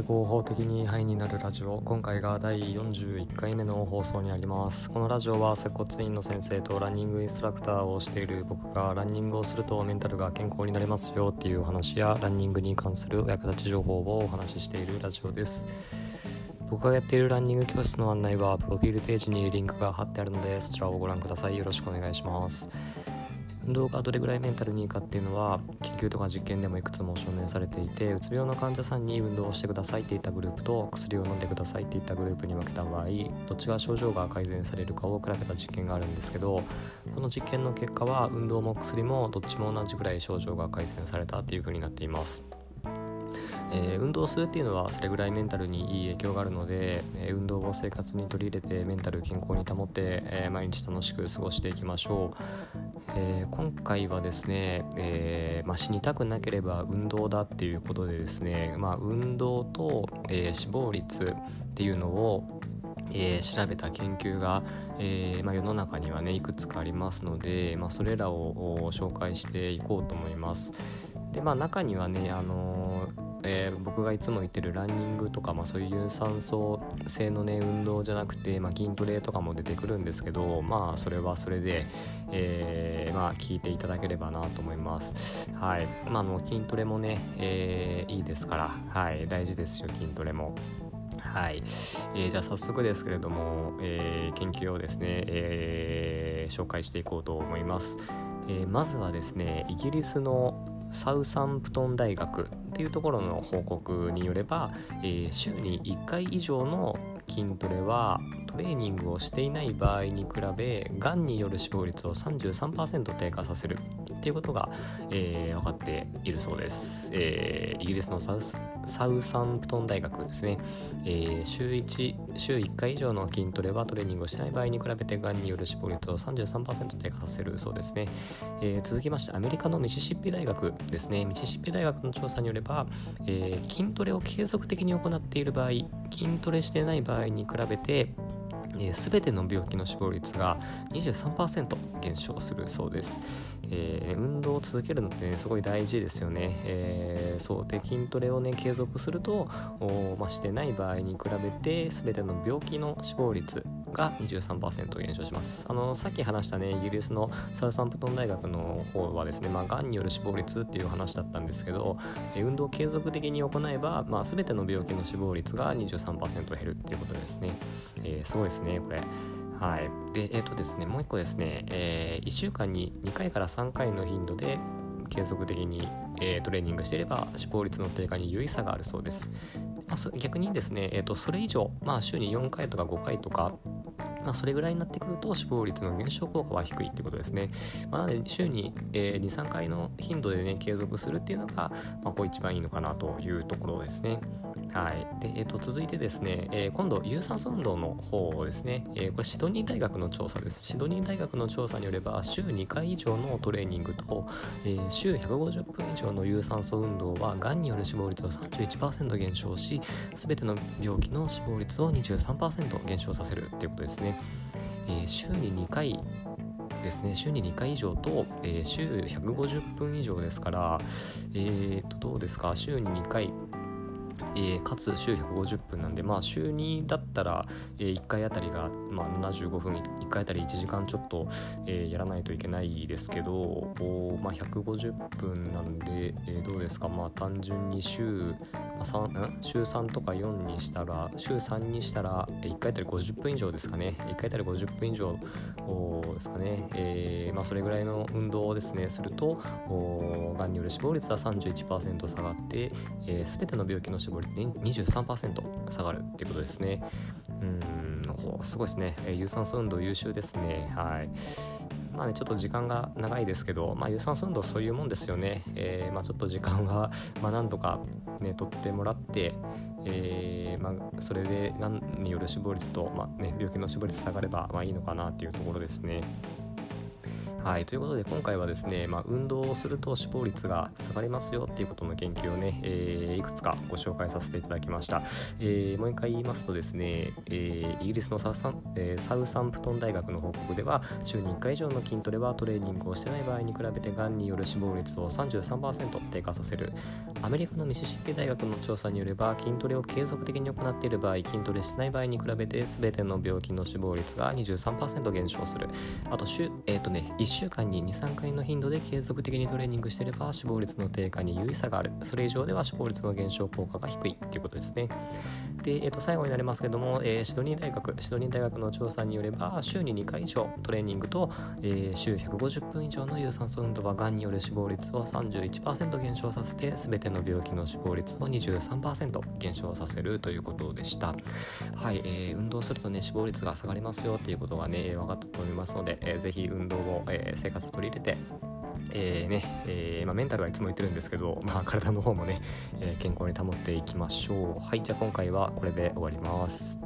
合法的にハイになるラジオ。今回が第41回目の放送になります。このラジオは接骨院の先生とランニングインストラクターをしている僕がランニングをするとメンタルが健康になりますよっていうお話やランニングに関するお役立ち情報をお話ししているラジオです。僕がやっているランニング教室の案内はプロフィールページにリンクが貼ってあるのでそちらをご覧ください。よろしくお願いします。運動がどれぐらいメンタルにいいかっていうのは研究とか実験でもいくつも証明されていてうつ病の患者さんに運動をしてくださいって言ったグループと薬を飲んでくださいって言ったグループに分けた場合どっちが症状が改善されるかを比べた実験があるんですけどこの実験の結果は運動も薬もどっちも同じぐらい症状が改善されたっていうふうになっています。えー、運動するっていうのはそれぐらいメンタルにいい影響があるので、えー、運動を生活に取り入れてメンタル健康に保って、えー、毎日楽しく過ごしていきましょう、え今回はですね、えまあ、死にたくなければ運動だっていうことでですね、まあ、運動と、え死亡率っていうのをえー、調べた研究が、えー、まあ、世の中にはねいくつかありますので、まあ、それらを紹介していこうと思います。でまあ中にはね、あのーえー、僕がいつも言ってるランニングとか、まあ、そういう有酸素性のね運動じゃなくて、まあ、筋トレとかも出てくるんですけどまあそれはそれで、えー、まあ聞いていただければなと思います。はい。まあの筋トレもね、えー、いいですからはい。大事ですよ筋トレも。はい、えー、じゃあ早速ですけれども、え、研究をですね、えー、紹介していこうと思います、え、まずはですねイギリスのサウサンプトン大学っていうところの報告によれば、えー、週に1回以上の筋トレはトレーニングをしていない場合に比べがんによる死亡率を33%低下させる。っていうことが、えー、分かっているそうです、えー、イギリスのサウスサウサンプトン大学ですね、えー、週1週1回以上の筋トレはトレーニングをしない場合に比べてがんによる死亡率を33%低下させるそうですね、えー、続きましてアメリカのミシシッピ大学ですね。ミシシッピ大学の調査によれば、えー、筋トレを継続的に行っている場合筋トレしてない場合に比べて、全ての病気の死亡率が23%減少するそうです、えー、運動を続けるのってねすごい大事ですよね、えー、そうで筋トレをね継続するとまあ、してない場合に比べて全ての病気の死亡率が23%減少します。あのさっき話したねイギリスのサウサンプトン大学の方はですねまあがんによる死亡率っていう話だったんですけど、え運動を継続的に行えば、まあ、全ての病気の死亡率が23%減るっていうことですね、えすごいですね。ねこれはい。で、えっ、ー、とですね、もう一個ですね、えー、1週間に2回から3回の頻度で継続的に、えー、トレーニングしていれば死亡率の低下に有意差があるそうです。まあ、逆にですね、えーと、それ以上、まあ、週に4回とか5回とか、まあ、それぐらいになってくると死亡率の減少効果は低いってことですね。まあ、なので週に、えー、2、3回の頻度でね継続するっていうのが、まあ、こう一番いいのかなというところですね。はい。で、えっ、ー、と、続いてですね、えー、今度、有酸素運動の方ですね、えー、これ、シドニー大学の調査です。シドニー大学の調査によれば、週2回以上のトレーニングと、えー、週150分以上の有酸素運動は、がんによる死亡率を31%減少し、すべての病気の死亡率を23%減少させるということですね。えー、週に2回ですね週に2回以上と、えー、週150分以上ですから、えー、とどうですか？週に2回えー、かつ週150分なんで、まあ、週2だったら、えー、1回あたりが、まあ、75分1回あたり1時間ちょっと、えー、やらないといけないですけど、まあ、150分なんで、えどうですか、まあ、単純に週,、まあ、3週3とか4にしたら週3にしたら、1回あたり50分以上ですかね。1回あたり50分以上ですかね、えまあ、それぐらいの運動をですねするとがんによる死亡率は31%下がって、えー、全ての病気の死亡率23%下がるっていうことですね。うんすごいですね。有酸素運動優秀ですね。はい。まあね、ちょっと時間が長いですけど、まあ、有酸素運動そういうもんですよね。えー、まあ、ちょっと時間は、まあ、何とか、ね、取ってもらって、えー、まあ、それで何による死亡率と、まあね、病気の死亡率下がれば、まあ、いいのかなっていうところですね。はい、ということで今回はですね、まあ、運動をすると死亡率が下がりますよっていうことの研究をね、えー、いくつかご紹介させていただきました。えー、もう一回言いますとですね、えー、イギリスのサウサン,、えサウサンプトン大学の報告では週に1回以上の筋トレはトレーニングをしてない場合に比べてがんによる死亡率を33%低下させるアメリカのミシシッピ大学の調査によれば筋トレを継続的に行っている場合筋トレしない場合に比べて全ての病気の死亡率が23%減少するあと週、えーとね、1週間に23回の頻度で継続的にトレーニングしてれば死亡率の低下に有意差がある。それ以上では死亡率の減少効果が低いということですね。で、えー、と最後になりますけども、えー、シドニー大学シドニー大学の調査によれば週に2回以上トレーニングと、えー、週150分以上の有酸素運動はがんによる死亡率を31%減少させて全ての病気の死亡率を23%減少させるということでした。はい、えー、運動するとね死亡率が下がりますよっていうことがね分かったと思いますので、えー、ぜひ運動を、えー、生活取り入れてえーねえーまあ、メンタルはいつも言ってるんですけど、まあ、体の方もね、えー、健康に保っていきましょう。はいじゃあ今回はこれで終わります。